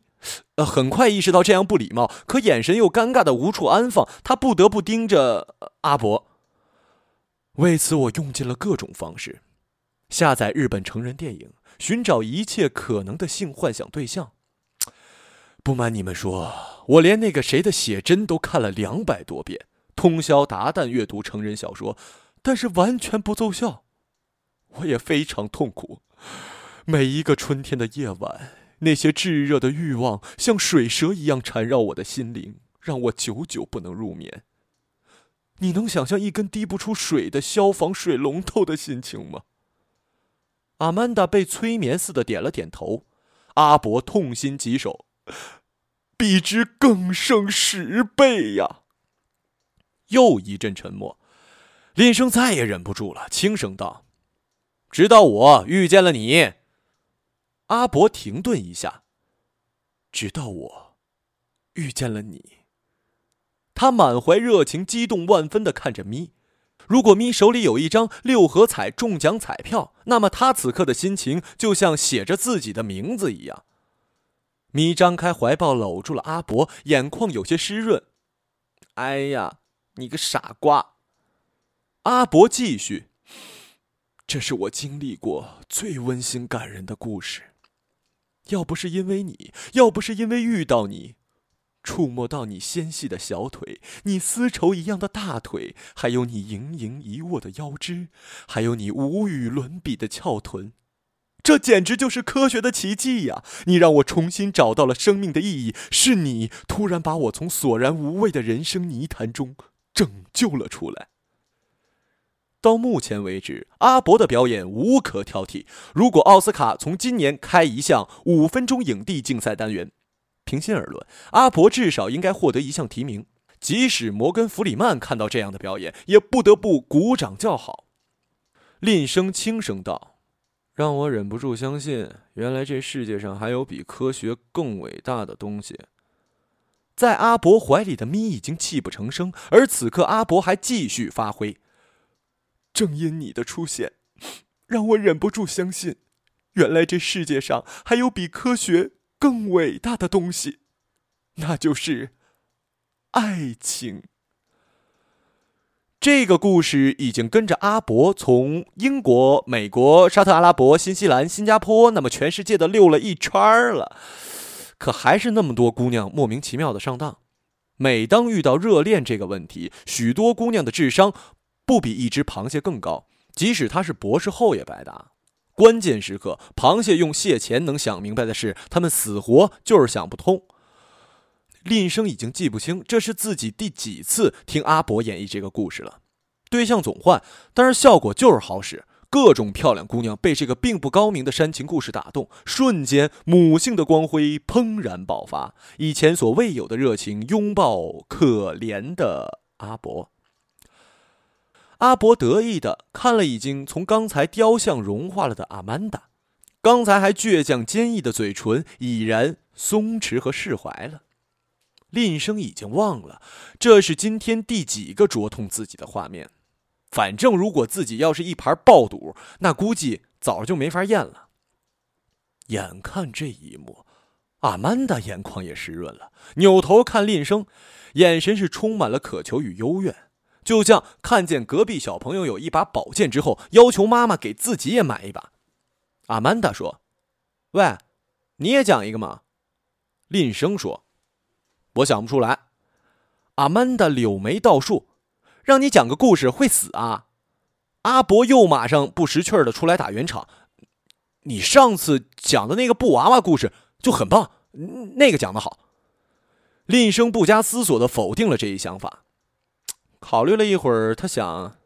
呃，很快意识到这样不礼貌，可眼神又尴尬的无处安放，他不得不盯着阿伯。为此，我用尽了各种方式，下载日本成人电影。寻找一切可能的性幻想对象。不瞒你们说，我连那个谁的写真都看了两百多遍，通宵达旦阅读成人小说，但是完全不奏效。我也非常痛苦。每一个春天的夜晚，那些炙热的欲望像水蛇一样缠绕我的心灵，让我久久不能入眠。你能想象一根滴不出水的消防水龙头的心情吗？阿曼达被催眠似的点了点头，阿伯痛心疾首，比之更胜十倍呀！又一阵沉默，林生再也忍不住了，轻声道：“直到我遇见了你。”阿伯停顿一下，直到我遇见了你。他满怀热情，激动万分的看着咪。如果咪手里有一张六合彩中奖彩票，那么他此刻的心情就像写着自己的名字一样。咪张开怀抱搂住了阿伯，眼眶有些湿润。哎呀，你个傻瓜！阿伯继续：“这是我经历过最温馨感人的故事。要不是因为你，要不是因为遇到你。”触摸到你纤细的小腿，你丝绸一样的大腿，还有你盈盈一握的腰肢，还有你无与伦比的翘臀，这简直就是科学的奇迹呀！你让我重新找到了生命的意义，是你突然把我从索然无味的人生泥潭中拯救了出来。到目前为止，阿伯的表演无可挑剔。如果奥斯卡从今年开一项五分钟影帝竞赛单元。平心而论，阿伯至少应该获得一项提名。即使摩根·弗里曼看到这样的表演，也不得不鼓掌叫好。林生轻声道：“让我忍不住相信，原来这世界上还有比科学更伟大的东西。”在阿伯怀里的咪已经泣不成声，而此刻阿伯还继续发挥。正因你的出现，让我忍不住相信，原来这世界上还有比科学……更伟大的东西，那就是爱情。这个故事已经跟着阿伯从英国、美国、沙特阿拉伯、新西兰、新加坡，那么全世界的溜了一圈了。可还是那么多姑娘莫名其妙的上当。每当遇到热恋这个问题，许多姑娘的智商不比一只螃蟹更高，即使他是博士后也白搭。关键时刻，螃蟹用蟹钳能想明白的事，他们死活就是想不通。林生已经记不清这是自己第几次听阿伯演绎这个故事了，对象总换，但是效果就是好使。各种漂亮姑娘被这个并不高明的煽情故事打动，瞬间母性的光辉怦然爆发，以前所未有的热情拥抱可怜的阿伯。阿伯得意的看了已经从刚才雕像融化了的阿曼达，刚才还倔强坚毅的嘴唇已然松弛和释怀了。林生已经忘了这是今天第几个灼痛自己的画面。反正，如果自己要是一盘爆肚，那估计早就没法咽了。眼看这一幕，阿曼达眼眶也湿润了，扭头看林生，眼神是充满了渴求与幽怨，就像看见隔壁小朋友有一把宝剑之后，要求妈妈给自己也买一把。阿曼达说：“喂，你也讲一个嘛？”林生说：“我想不出来。”阿曼达柳眉倒竖。让你讲个故事会死啊！阿伯又马上不识趣儿的出来打圆场。你上次讲的那个布娃娃故事就很棒，那个讲的好。林生不加思索的否定了这一想法。考虑了一会儿，他想：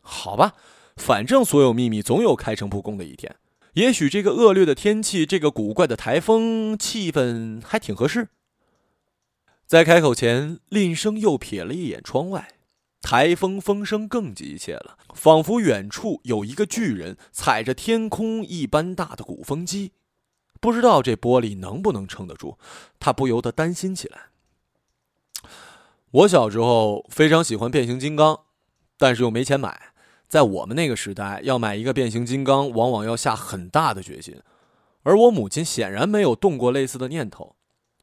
好吧，反正所有秘密总有开诚布公的一天。也许这个恶劣的天气，这个古怪的台风，气氛还挺合适。在开口前，林生又瞥了一眼窗外。台风风声更急切了，仿佛远处有一个巨人踩着天空一般大的鼓风机，不知道这玻璃能不能撑得住。他不由得担心起来。我小时候非常喜欢变形金刚，但是又没钱买。在我们那个时代，要买一个变形金刚，往往要下很大的决心，而我母亲显然没有动过类似的念头。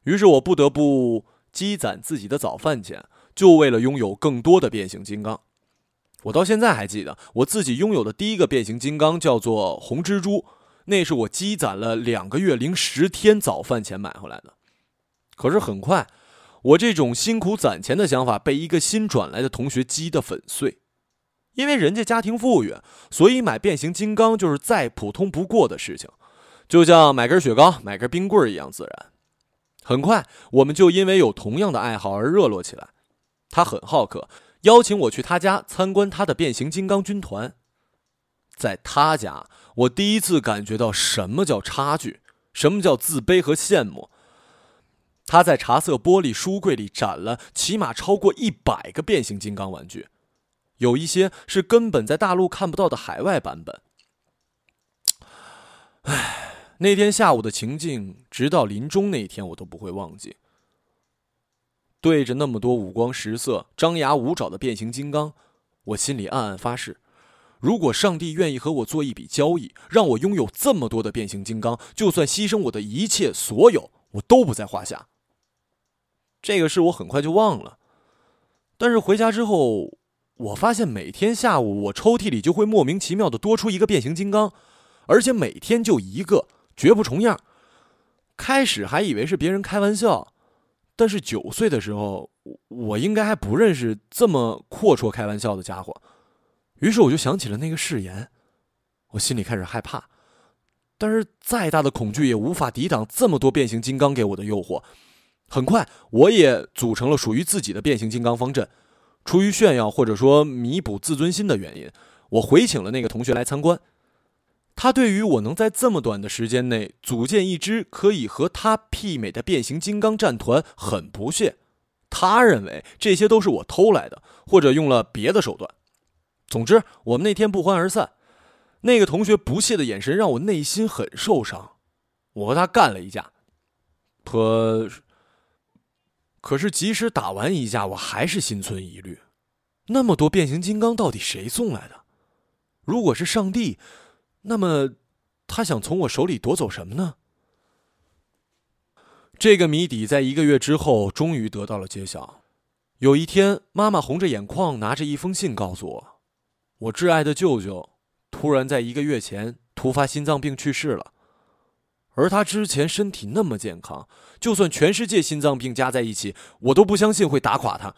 于是我不得不积攒自己的早饭钱。就为了拥有更多的变形金刚，我到现在还记得我自己拥有的第一个变形金刚叫做红蜘蛛，那是我积攒了两个月零十天早饭钱买回来的。可是很快，我这种辛苦攒钱的想法被一个新转来的同学击得粉碎，因为人家家庭富裕，所以买变形金刚就是再普通不过的事情，就像买根雪糕、买根冰棍一样自然。很快，我们就因为有同样的爱好而热络起来。他很好客，邀请我去他家参观他的变形金刚军团。在他家，我第一次感觉到什么叫差距，什么叫自卑和羡慕。他在茶色玻璃书柜里展了起码超过一百个变形金刚玩具，有一些是根本在大陆看不到的海外版本。唉，那天下午的情境，直到临终那一天，我都不会忘记。对着那么多五光十色、张牙舞爪的变形金刚，我心里暗暗发誓：如果上帝愿意和我做一笔交易，让我拥有这么多的变形金刚，就算牺牲我的一切所有，我都不在话下。这个事我很快就忘了，但是回家之后，我发现每天下午我抽屉里就会莫名其妙的多出一个变形金刚，而且每天就一个，绝不重样。开始还以为是别人开玩笑。但是九岁的时候，我应该还不认识这么阔绰开玩笑的家伙，于是我就想起了那个誓言，我心里开始害怕，但是再大的恐惧也无法抵挡这么多变形金刚给我的诱惑。很快，我也组成了属于自己的变形金刚方阵。出于炫耀或者说弥补自尊心的原因，我回请了那个同学来参观。他对于我能在这么短的时间内组建一支可以和他媲美的变形金刚战团很不屑，他认为这些都是我偷来的，或者用了别的手段。总之，我们那天不欢而散。那个同学不屑的眼神让我内心很受伤，我和他干了一架。可，可是即使打完一架，我还是心存疑虑：那么多变形金刚到底谁送来的？如果是上帝？那么，他想从我手里夺走什么呢？这个谜底在一个月之后终于得到了揭晓。有一天，妈妈红着眼眶拿着一封信告诉我，我挚爱的舅舅突然在一个月前突发心脏病去世了。而他之前身体那么健康，就算全世界心脏病加在一起，我都不相信会打垮他。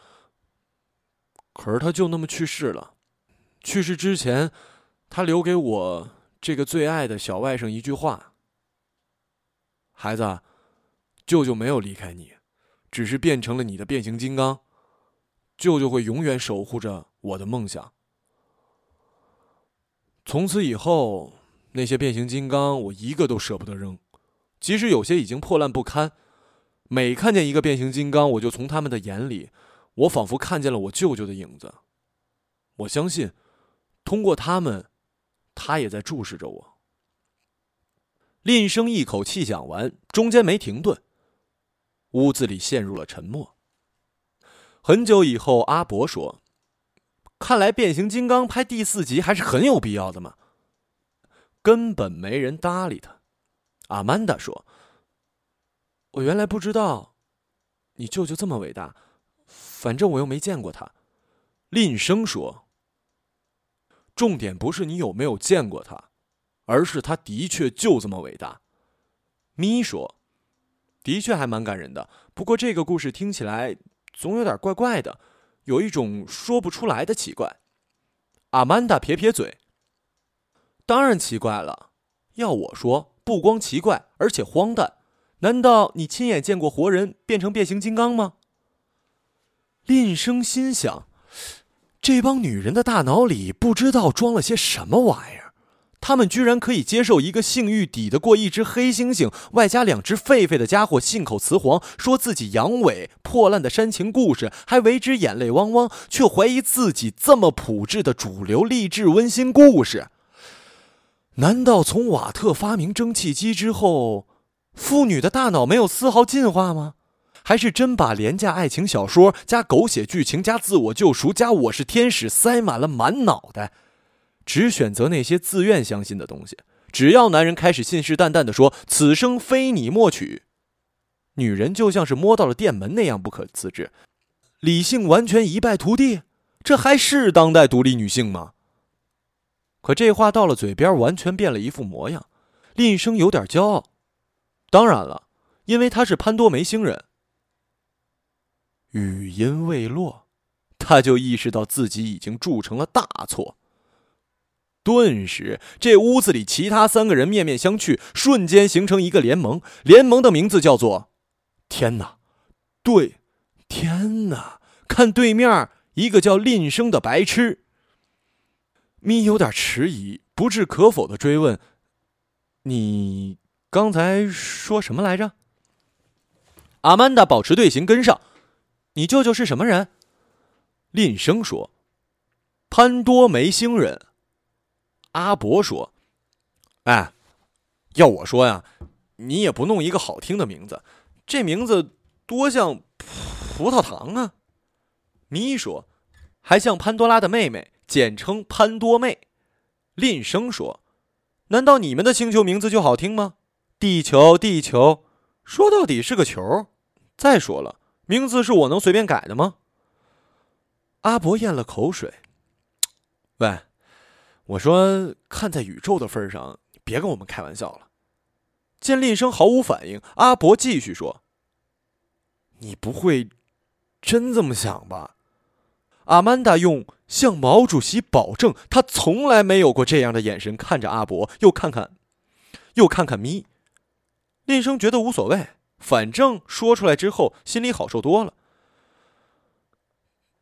可是他就那么去世了。去世之前，他留给我这个最爱的小外甥一句话：“孩子，舅舅没有离开你，只是变成了你的变形金刚。舅舅会永远守护着我的梦想。”从此以后，那些变形金刚我一个都舍不得扔。即使有些已经破烂不堪，每看见一个变形金刚，我就从他们的眼里，我仿佛看见了我舅舅的影子。我相信，通过他们，他也在注视着我。林生一口气讲完，中间没停顿。屋子里陷入了沉默。很久以后，阿伯说：“看来变形金刚拍第四集还是很有必要的嘛。”根本没人搭理他。阿曼达说：“我原来不知道，你舅舅这么伟大。反正我又没见过他。”林生说：“重点不是你有没有见过他，而是他的确就这么伟大。”咪说：“的确还蛮感人的，不过这个故事听起来总有点怪怪的，有一种说不出来的奇怪。”阿曼达撇撇嘴：“当然奇怪了，要我说。”不光奇怪，而且荒诞。难道你亲眼见过活人变成变形金刚吗？林生心想，这帮女人的大脑里不知道装了些什么玩意儿，她们居然可以接受一个性欲抵得过一只黑猩猩，外加两只狒狒的家伙信口雌黄，说自己阳痿、破烂的煽情故事，还为之眼泪汪汪，却怀疑自己这么朴质的主流励志温馨故事。难道从瓦特发明蒸汽机之后，妇女的大脑没有丝毫进化吗？还是真把廉价爱情小说加狗血剧情加自我救赎加我是天使塞满了满脑袋，只选择那些自愿相信的东西？只要男人开始信誓旦旦地说“此生非你莫娶”，女人就像是摸到了电门那样不可自制，理性完全一败涂地？这还是当代独立女性吗？可这话到了嘴边，完全变了一副模样。林生有点骄傲，当然了，因为他是潘多梅星人。语音未落，他就意识到自己已经铸成了大错。顿时，这屋子里其他三个人面面相觑，瞬间形成一个联盟。联盟的名字叫做“天哪”，对，天哪！看对面一个叫林生的白痴。咪有点迟疑，不置可否的追问：“你刚才说什么来着？”阿曼达保持队形跟上。你舅舅是什么人？林生说：“潘多梅星人。”阿伯说：“哎，要我说呀，你也不弄一个好听的名字，这名字多像葡萄糖啊。”咪说：“还像潘多拉的妹妹。”简称潘多妹，林生说：“难道你们的星球名字就好听吗？地球，地球，说到底是个球。再说了，名字是我能随便改的吗？”阿伯咽了口水，喂，我说，看在宇宙的份上，你别跟我们开玩笑了。见林生毫无反应，阿伯继续说：“你不会真这么想吧？”阿曼达用向毛主席保证，他从来没有过这样的眼神看着阿伯，又看看，又看看咪。林生觉得无所谓，反正说出来之后心里好受多了。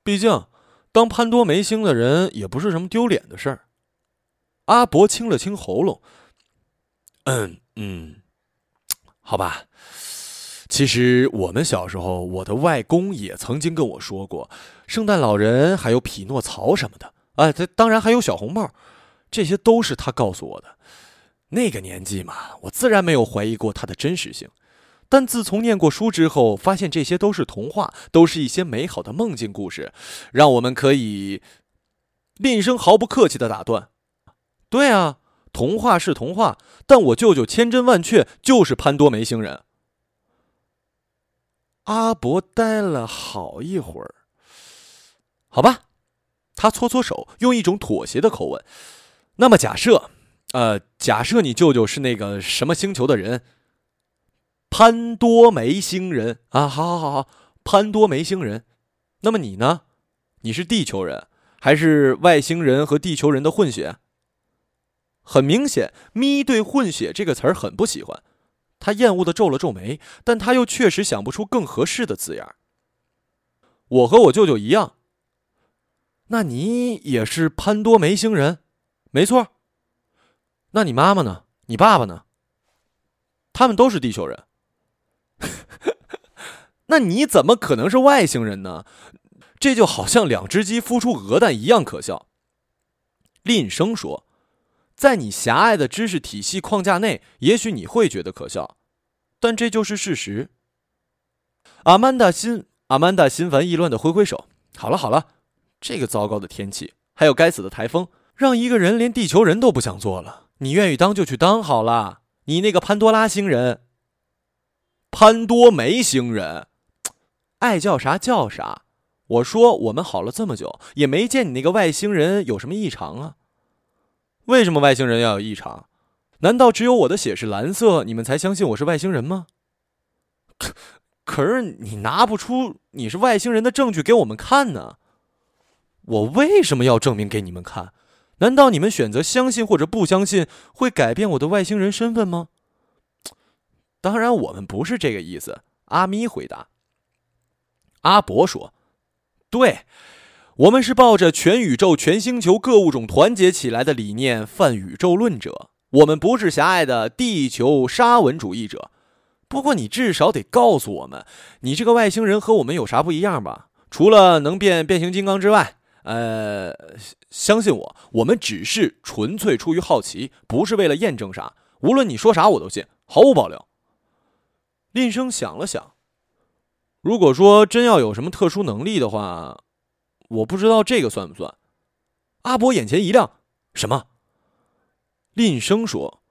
毕竟，当潘多梅星的人也不是什么丢脸的事儿。阿伯清了清喉咙，嗯嗯，好吧。其实我们小时候，我的外公也曾经跟我说过，圣诞老人还有匹诺曹什么的，哎，他当然还有小红帽，这些都是他告诉我的。那个年纪嘛，我自然没有怀疑过他的真实性。但自从念过书之后，发现这些都是童话，都是一些美好的梦境故事，让我们可以。林生毫不客气的打断：“对啊，童话是童话，但我舅舅千真万确就是潘多梅星人。”阿伯呆了好一会儿，好吧。他搓搓手，用一种妥协的口吻。那么假设，呃，假设你舅舅是那个什么星球的人，潘多梅星人啊？好好好好，潘多梅星人。那么你呢？你是地球人，还是外星人和地球人的混血？很明显，咪对“混血”这个词儿很不喜欢，他厌恶的皱了皱眉，但他又确实想不出更合适的字眼。我和我舅舅一样。那你也是潘多梅星人，没错。那你妈妈呢？你爸爸呢？他们都是地球人。那你怎么可能是外星人呢？这就好像两只鸡孵出鹅蛋一样可笑。林生说：“在你狭隘的知识体系框架内，也许你会觉得可笑，但这就是事实。”阿曼达心阿曼达心烦意乱的挥挥手：“好了好了。”这个糟糕的天气，还有该死的台风，让一个人连地球人都不想做了。你愿意当就去当好了。你那个潘多拉星人，潘多梅星人，爱叫啥叫啥。我说我们好了这么久，也没见你那个外星人有什么异常啊？为什么外星人要有异常？难道只有我的血是蓝色，你们才相信我是外星人吗？可可是你拿不出你是外星人的证据给我们看呢？我为什么要证明给你们看？难道你们选择相信或者不相信会改变我的外星人身份吗？当然，我们不是这个意思。阿咪回答。阿伯说：“对，我们是抱着全宇宙、全星球各物种团结起来的理念泛宇宙论者。我们不是狭隘的地球沙文主义者。不过，你至少得告诉我们，你这个外星人和我们有啥不一样吧？除了能变变形金刚之外。”呃，相信我，我们只是纯粹出于好奇，不是为了验证啥。无论你说啥，我都信，毫无保留。林生想了想，如果说真要有什么特殊能力的话，我不知道这个算不算。阿伯眼前一亮，什么？林生说：“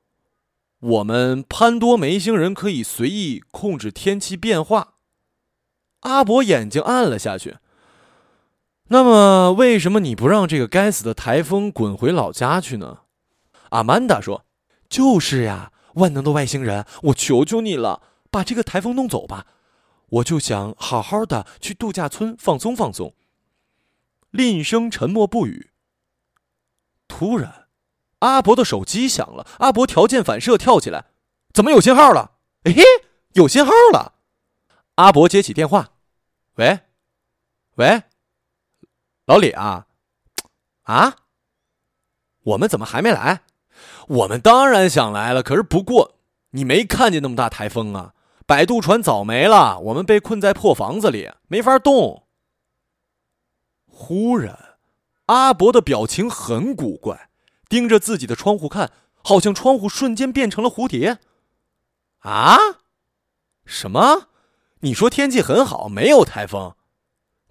我们潘多梅星人可以随意控制天气变化。”阿伯眼睛暗了下去。那么，为什么你不让这个该死的台风滚回老家去呢？阿曼达说：“就是呀，万能的外星人，我求求你了，把这个台风弄走吧！我就想好好的去度假村放松放松。”林生沉默不语。突然，阿伯的手机响了。阿伯条件反射跳起来：“怎么有信号了？哎，有信号了！”阿伯接起电话：“喂，喂。”老李啊，啊，我们怎么还没来？我们当然想来了，可是不过你没看见那么大台风啊！摆渡船早没了，我们被困在破房子里，没法动。忽然，阿伯的表情很古怪，盯着自己的窗户看，好像窗户瞬间变成了蝴蝶。啊？什么？你说天气很好，没有台风？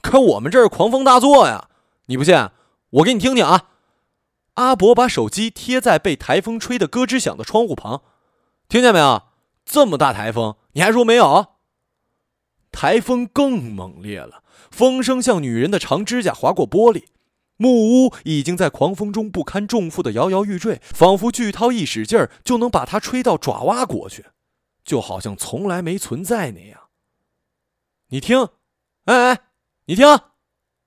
可我们这儿狂风大作呀！你不信，我给你听听啊！阿伯把手机贴在被台风吹得咯吱响的窗户旁，听见没有？这么大台风，你还说没有？台风更猛烈了，风声像女人的长指甲划过玻璃，木屋已经在狂风中不堪重负的摇摇欲坠，仿佛巨涛一使劲儿就能把它吹到爪哇国去，就好像从来没存在那样。你听，哎哎。你听。